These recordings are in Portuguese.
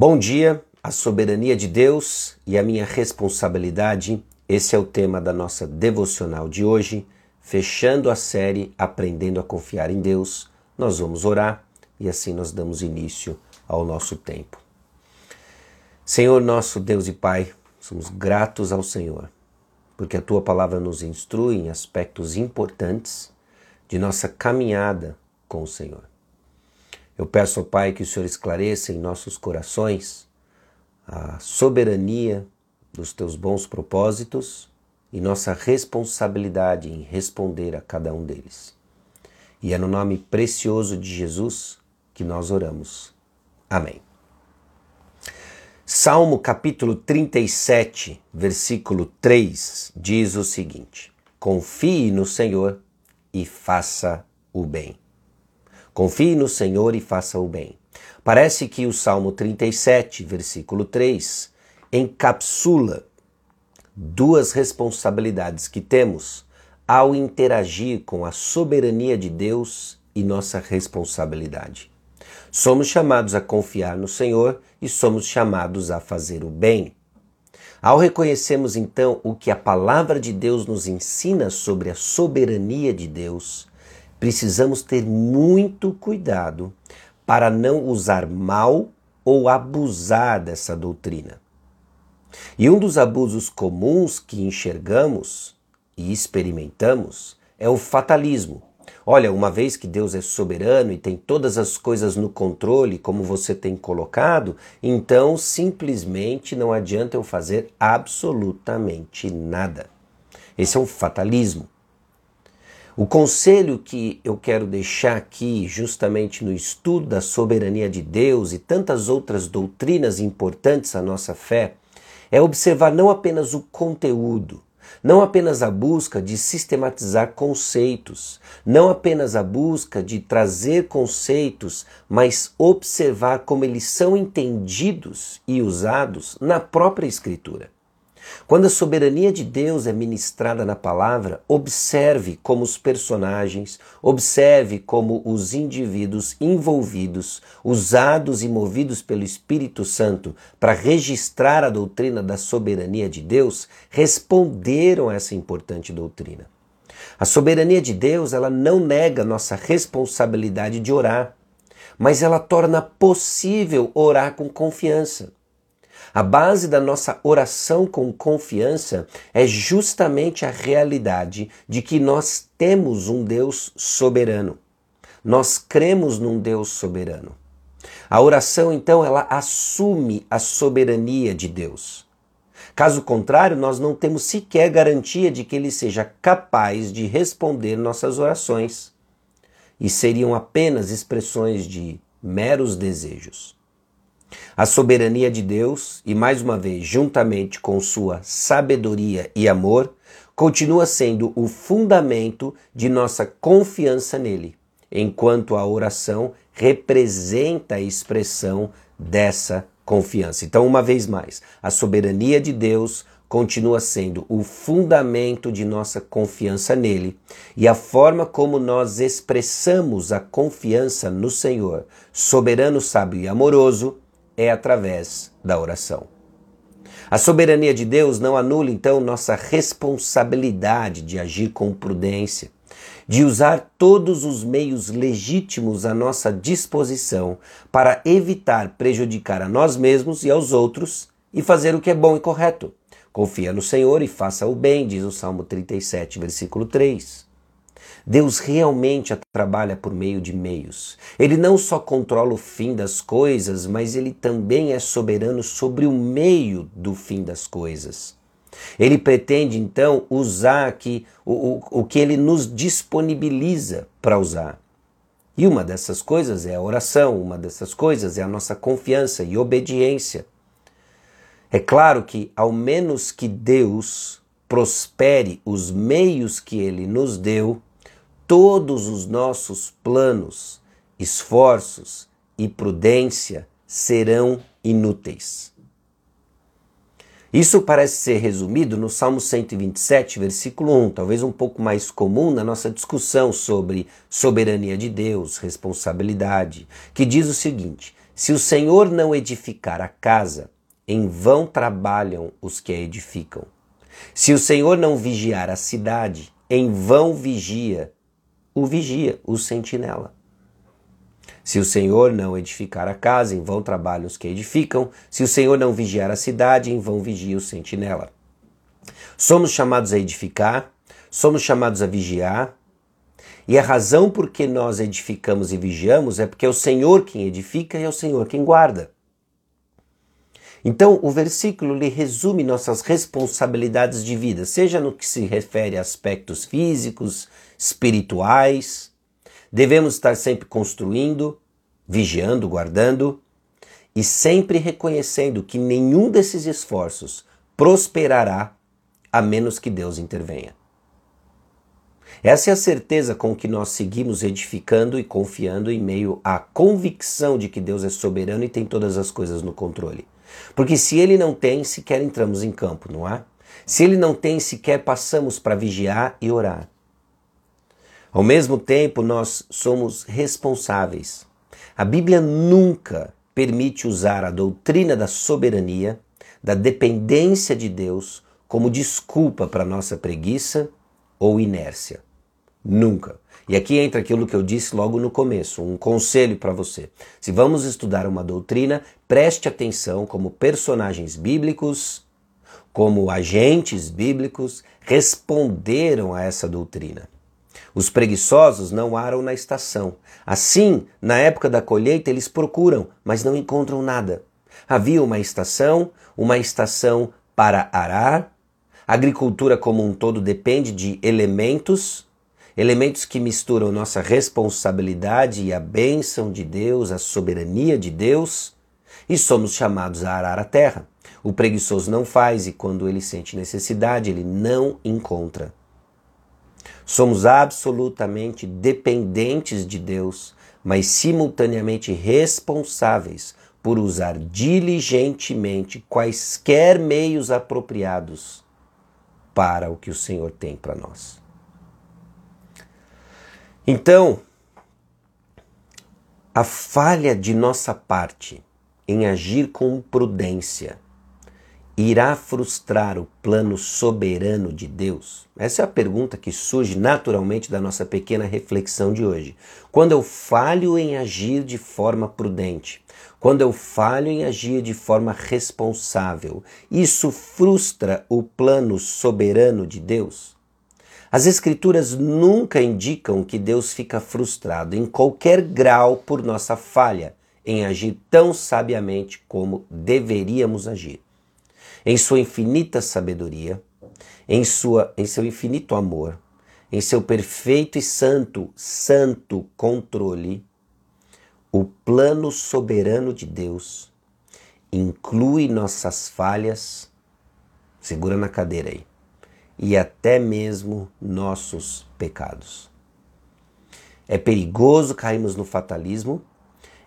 Bom dia, a soberania de Deus e a minha responsabilidade. Esse é o tema da nossa devocional de hoje, fechando a série Aprendendo a Confiar em Deus. Nós vamos orar e assim nós damos início ao nosso tempo. Senhor nosso Deus e Pai, somos gratos ao Senhor, porque a tua palavra nos instrui em aspectos importantes de nossa caminhada com o Senhor. Eu peço ao Pai que o Senhor esclareça em nossos corações a soberania dos teus bons propósitos e nossa responsabilidade em responder a cada um deles. E é no nome precioso de Jesus que nós oramos. Amém. Salmo capítulo 37, versículo 3 diz o seguinte: Confie no Senhor e faça o bem. Confie no Senhor e faça o bem. Parece que o Salmo 37, versículo 3, encapsula duas responsabilidades que temos ao interagir com a soberania de Deus e nossa responsabilidade. Somos chamados a confiar no Senhor e somos chamados a fazer o bem. Ao reconhecermos então o que a palavra de Deus nos ensina sobre a soberania de Deus, precisamos ter muito cuidado para não usar mal ou abusar dessa doutrina. E um dos abusos comuns que enxergamos e experimentamos é o fatalismo. Olha, uma vez que Deus é soberano e tem todas as coisas no controle, como você tem colocado, então simplesmente não adianta eu fazer absolutamente nada. Esse é um fatalismo. O conselho que eu quero deixar aqui, justamente no estudo da soberania de Deus e tantas outras doutrinas importantes à nossa fé, é observar não apenas o conteúdo, não apenas a busca de sistematizar conceitos, não apenas a busca de trazer conceitos, mas observar como eles são entendidos e usados na própria Escritura. Quando a soberania de Deus é ministrada na palavra, observe como os personagens, observe como os indivíduos envolvidos, usados e movidos pelo Espírito Santo para registrar a doutrina da soberania de Deus, responderam a essa importante doutrina. A soberania de Deus, ela não nega nossa responsabilidade de orar, mas ela torna possível orar com confiança. A base da nossa oração com confiança é justamente a realidade de que nós temos um Deus soberano. Nós cremos num Deus soberano. A oração, então, ela assume a soberania de Deus. Caso contrário, nós não temos sequer garantia de que ele seja capaz de responder nossas orações. E seriam apenas expressões de meros desejos. A soberania de Deus, e mais uma vez, juntamente com sua sabedoria e amor, continua sendo o fundamento de nossa confiança nele, enquanto a oração representa a expressão dessa confiança. Então, uma vez mais, a soberania de Deus continua sendo o fundamento de nossa confiança nele e a forma como nós expressamos a confiança no Senhor, soberano, sábio e amoroso, é através da oração. A soberania de Deus não anula então nossa responsabilidade de agir com prudência, de usar todos os meios legítimos à nossa disposição para evitar prejudicar a nós mesmos e aos outros e fazer o que é bom e correto. Confia no Senhor e faça o bem, diz o Salmo 37, versículo 3. Deus realmente trabalha por meio de meios. Ele não só controla o fim das coisas, mas ele também é soberano sobre o meio do fim das coisas. Ele pretende então usar aqui o, o, o que ele nos disponibiliza para usar. E uma dessas coisas é a oração, uma dessas coisas é a nossa confiança e obediência. É claro que, ao menos que Deus prospere os meios que ele nos deu, todos os nossos planos, esforços e prudência serão inúteis. Isso parece ser resumido no Salmo 127, versículo 1, talvez um pouco mais comum na nossa discussão sobre soberania de Deus, responsabilidade, que diz o seguinte: Se o Senhor não edificar a casa, em vão trabalham os que a edificam. Se o Senhor não vigiar a cidade, em vão vigia o vigia, o sentinela. Se o Senhor não edificar a casa, em vão trabalham os que edificam. Se o Senhor não vigiar a cidade, em vão vigia o sentinela. Somos chamados a edificar, somos chamados a vigiar, e a razão por que nós edificamos e vigiamos é porque é o Senhor quem edifica e é o Senhor quem guarda. Então, o versículo lhe resume nossas responsabilidades de vida, seja no que se refere a aspectos físicos, espirituais. Devemos estar sempre construindo, vigiando, guardando e sempre reconhecendo que nenhum desses esforços prosperará a menos que Deus intervenha. Essa é a certeza com que nós seguimos edificando e confiando em meio à convicção de que Deus é soberano e tem todas as coisas no controle. Porque se ele não tem, sequer entramos em campo, não é? Se ele não tem, sequer passamos para vigiar e orar. Ao mesmo tempo, nós somos responsáveis. A Bíblia nunca permite usar a doutrina da soberania, da dependência de Deus, como desculpa para nossa preguiça ou inércia. Nunca. E aqui entra aquilo que eu disse logo no começo, um conselho para você. Se vamos estudar uma doutrina, preste atenção como personagens bíblicos, como agentes bíblicos responderam a essa doutrina. Os preguiçosos não aram na estação. Assim, na época da colheita, eles procuram, mas não encontram nada. Havia uma estação, uma estação para arar. A agricultura como um todo depende de elementos elementos que misturam nossa responsabilidade e a bênção de Deus, a soberania de Deus, e somos chamados a arar a terra. O preguiçoso não faz e quando ele sente necessidade, ele não encontra. Somos absolutamente dependentes de Deus, mas simultaneamente responsáveis por usar diligentemente quaisquer meios apropriados para o que o Senhor tem para nós. Então, a falha de nossa parte em agir com prudência irá frustrar o plano soberano de Deus? Essa é a pergunta que surge naturalmente da nossa pequena reflexão de hoje. Quando eu falho em agir de forma prudente, quando eu falho em agir de forma responsável, isso frustra o plano soberano de Deus? As Escrituras nunca indicam que Deus fica frustrado em qualquer grau por nossa falha em agir tão sabiamente como deveríamos agir. Em sua infinita sabedoria, em, sua, em seu infinito amor, em seu perfeito e santo, santo controle, o plano soberano de Deus inclui nossas falhas. Segura na cadeira aí e até mesmo nossos pecados. É perigoso cairmos no fatalismo,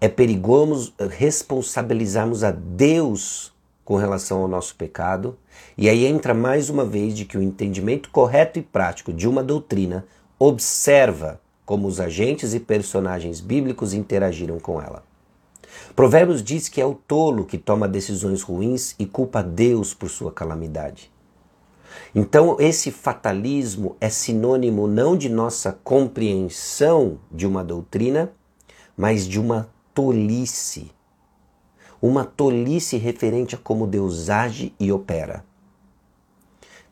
é perigoso responsabilizarmos a Deus com relação ao nosso pecado, e aí entra mais uma vez de que o entendimento correto e prático de uma doutrina observa como os agentes e personagens bíblicos interagiram com ela. Provérbios diz que é o tolo que toma decisões ruins e culpa Deus por sua calamidade. Então, esse fatalismo é sinônimo não de nossa compreensão de uma doutrina, mas de uma tolice. Uma tolice referente a como Deus age e opera.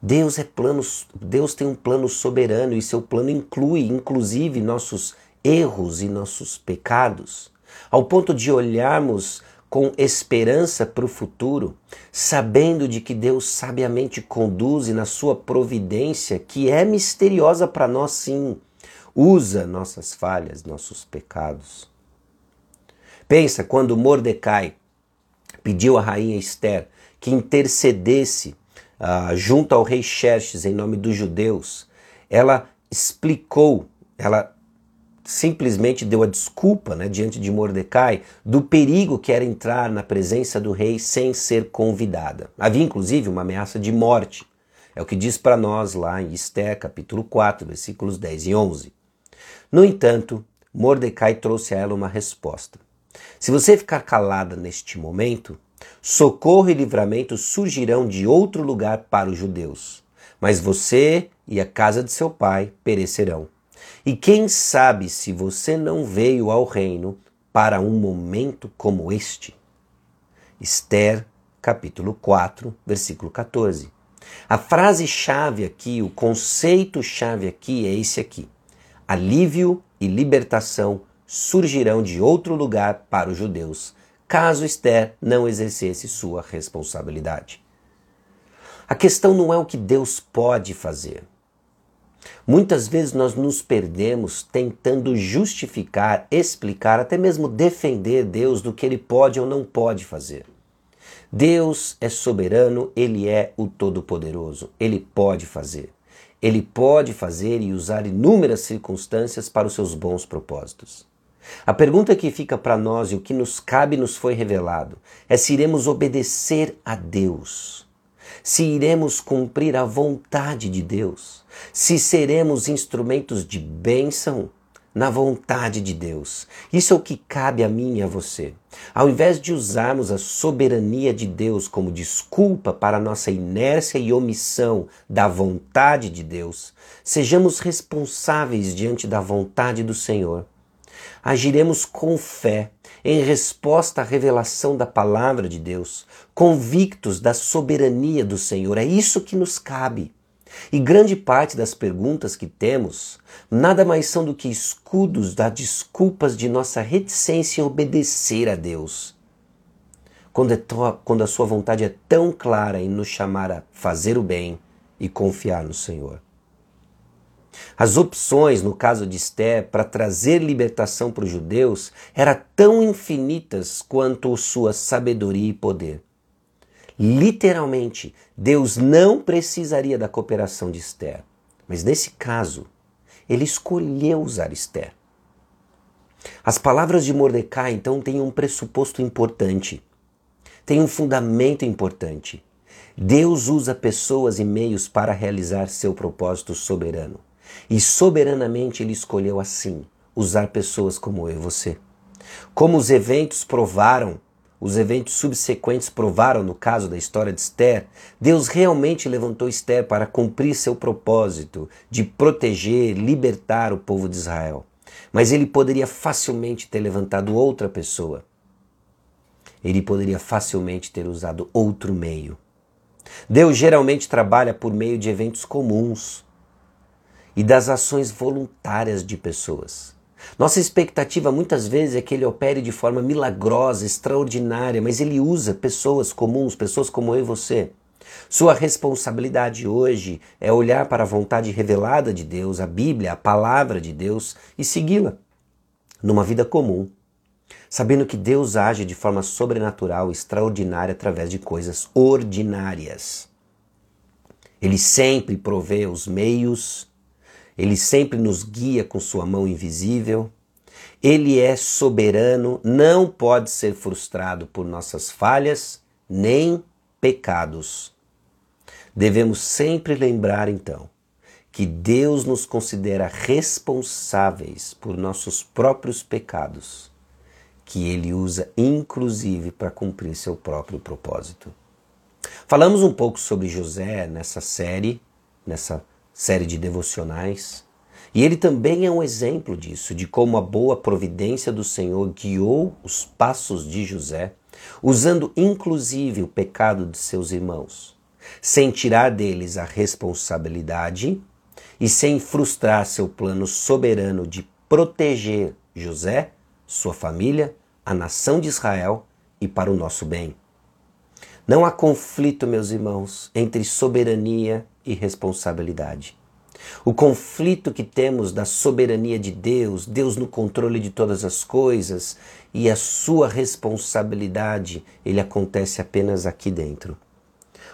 Deus é plano, Deus tem um plano soberano e seu plano inclui inclusive nossos erros e nossos pecados, ao ponto de olharmos com esperança para o futuro, sabendo de que Deus sabiamente conduz na sua providência, que é misteriosa para nós sim, usa nossas falhas, nossos pecados. Pensa quando Mordecai pediu à rainha Esther que intercedesse uh, junto ao rei Xerxes em nome dos judeus, ela explicou, ela simplesmente deu a desculpa né, diante de Mordecai do perigo que era entrar na presença do rei sem ser convidada. Havia inclusive uma ameaça de morte. É o que diz para nós lá em Esté, capítulo 4, versículos 10 e 11. No entanto, Mordecai trouxe a ela uma resposta. Se você ficar calada neste momento, socorro e livramento surgirão de outro lugar para os judeus, mas você e a casa de seu pai perecerão. E quem sabe se você não veio ao reino para um momento como este? Esther, capítulo 4, versículo 14. A frase-chave aqui, o conceito-chave aqui é esse aqui: alívio e libertação surgirão de outro lugar para os judeus, caso Esther não exercesse sua responsabilidade. A questão não é o que Deus pode fazer. Muitas vezes nós nos perdemos tentando justificar, explicar, até mesmo defender Deus do que ele pode ou não pode fazer. Deus é soberano, ele é o Todo-Poderoso, ele pode fazer. Ele pode fazer e usar inúmeras circunstâncias para os seus bons propósitos. A pergunta que fica para nós e o que nos cabe nos foi revelado é se iremos obedecer a Deus, se iremos cumprir a vontade de Deus, se seremos instrumentos de bênção na vontade de Deus. Isso é o que cabe a mim e a você. Ao invés de usarmos a soberania de Deus como desculpa para nossa inércia e omissão da vontade de Deus, sejamos responsáveis diante da vontade do Senhor agiremos com fé em resposta à revelação da palavra de Deus, convictos da soberania do Senhor. É isso que nos cabe. E grande parte das perguntas que temos nada mais são do que escudos das desculpas de nossa reticência em obedecer a Deus. Quando, é quando a Sua vontade é tão clara em nos chamar a fazer o bem e confiar no Senhor. As opções, no caso de Esther, para trazer libertação para os judeus eram tão infinitas quanto sua sabedoria e poder. Literalmente, Deus não precisaria da cooperação de Esther, mas nesse caso, ele escolheu usar Esther. As palavras de Mordecai, então, têm um pressuposto importante, têm um fundamento importante. Deus usa pessoas e meios para realizar seu propósito soberano. E soberanamente ele escolheu assim usar pessoas como eu e você. Como os eventos provaram, os eventos subsequentes provaram no caso da história de Esther, Deus realmente levantou Esther para cumprir seu propósito de proteger, libertar o povo de Israel. Mas ele poderia facilmente ter levantado outra pessoa. Ele poderia facilmente ter usado outro meio. Deus geralmente trabalha por meio de eventos comuns e das ações voluntárias de pessoas. Nossa expectativa muitas vezes é que ele opere de forma milagrosa, extraordinária, mas ele usa pessoas comuns, pessoas como eu e você. Sua responsabilidade hoje é olhar para a vontade revelada de Deus, a Bíblia, a palavra de Deus e segui-la numa vida comum, sabendo que Deus age de forma sobrenatural, extraordinária através de coisas ordinárias. Ele sempre provê os meios ele sempre nos guia com sua mão invisível. Ele é soberano, não pode ser frustrado por nossas falhas nem pecados. Devemos sempre lembrar, então, que Deus nos considera responsáveis por nossos próprios pecados, que Ele usa inclusive para cumprir seu próprio propósito. Falamos um pouco sobre José nessa série, nessa série de devocionais. E ele também é um exemplo disso, de como a boa providência do Senhor guiou os passos de José, usando inclusive o pecado de seus irmãos, sem tirar deles a responsabilidade e sem frustrar seu plano soberano de proteger José, sua família, a nação de Israel e para o nosso bem. Não há conflito, meus irmãos, entre soberania e responsabilidade. O conflito que temos da soberania de Deus, Deus no controle de todas as coisas e a sua responsabilidade, ele acontece apenas aqui dentro.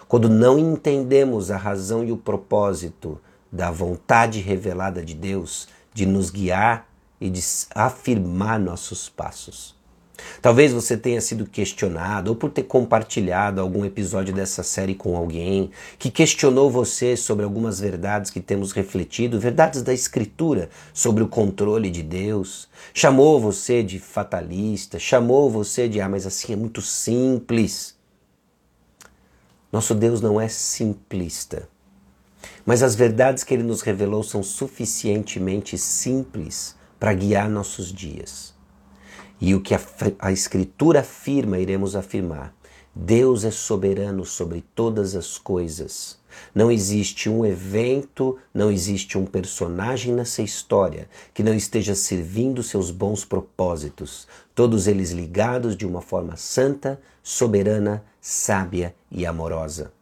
Quando não entendemos a razão e o propósito da vontade revelada de Deus de nos guiar e de afirmar nossos passos. Talvez você tenha sido questionado ou por ter compartilhado algum episódio dessa série com alguém que questionou você sobre algumas verdades que temos refletido, verdades da Escritura sobre o controle de Deus. Chamou você de fatalista, chamou você de, ah, mas assim é muito simples. Nosso Deus não é simplista, mas as verdades que ele nos revelou são suficientemente simples para guiar nossos dias. E o que a, a Escritura afirma, iremos afirmar. Deus é soberano sobre todas as coisas. Não existe um evento, não existe um personagem nessa história que não esteja servindo seus bons propósitos, todos eles ligados de uma forma santa, soberana, sábia e amorosa.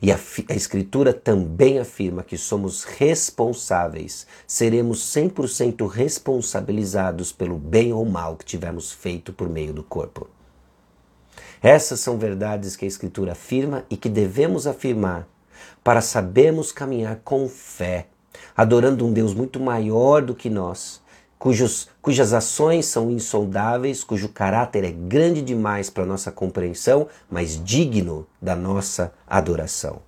E a, a, Escritura também afirma que somos responsáveis, seremos 100% responsabilizados pelo bem ou mal que tivermos feito por meio do corpo. Essas são verdades que a Escritura afirma e que devemos afirmar para sabermos caminhar com fé, adorando um Deus muito maior do que nós cujos, cujas ações são insondáveis, cujo caráter é grande demais para nossa compreensão, mas digno da nossa adoração.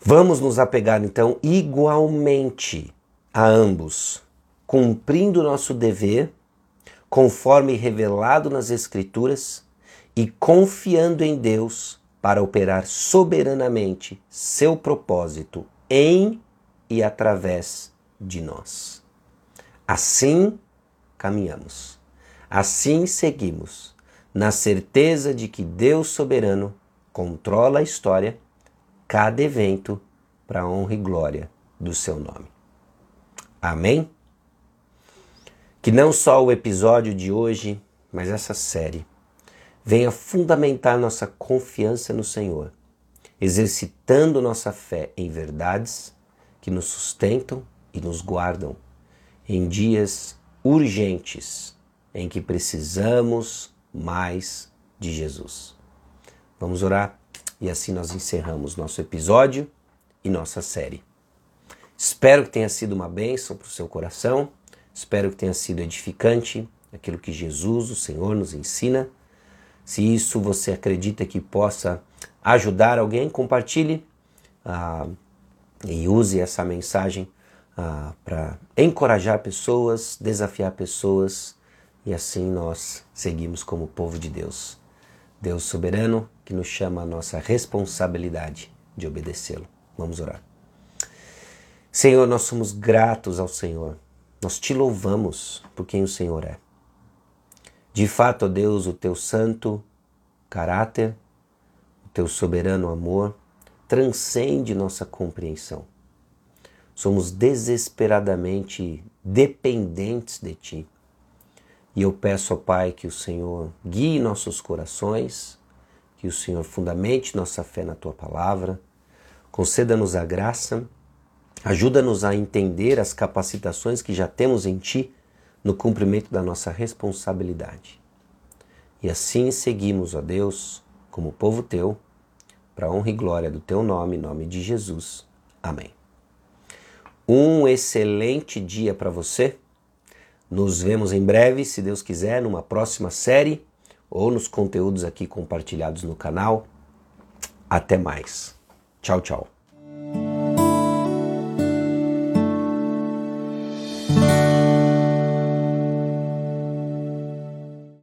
Vamos nos apegar então igualmente a ambos, cumprindo nosso dever, conforme revelado nas Escrituras, e confiando em Deus para operar soberanamente seu propósito em e através de nós. Assim caminhamos, assim seguimos, na certeza de que Deus soberano controla a história, cada evento, para honra e glória do seu nome. Amém? Que não só o episódio de hoje, mas essa série venha fundamentar nossa confiança no Senhor, exercitando nossa fé em verdades que nos sustentam e nos guardam em dias urgentes em que precisamos mais de Jesus. Vamos orar e assim nós encerramos nosso episódio e nossa série. Espero que tenha sido uma bênção para o seu coração, espero que tenha sido edificante aquilo que Jesus, o Senhor, nos ensina. Se isso você acredita que possa ajudar alguém, compartilhe uh, e use essa mensagem ah, para encorajar pessoas, desafiar pessoas e assim nós seguimos como povo de Deus. Deus soberano que nos chama a nossa responsabilidade de obedecê-lo. Vamos orar. Senhor, nós somos gratos ao Senhor. Nós te louvamos por quem o Senhor é. De fato, ó Deus, o teu santo caráter, o teu soberano amor transcende nossa compreensão. Somos desesperadamente dependentes de Ti. E eu peço ao Pai que o Senhor guie nossos corações, que o Senhor fundamente nossa fé na Tua palavra, conceda-nos a graça, ajuda-nos a entender as capacitações que já temos em Ti no cumprimento da nossa responsabilidade. E assim seguimos, ó Deus, como povo Teu, para honra e glória do Teu nome, em nome de Jesus. Amém. Um excelente dia para você. Nos vemos em breve, se Deus quiser, numa próxima série ou nos conteúdos aqui compartilhados no canal. Até mais. Tchau, tchau.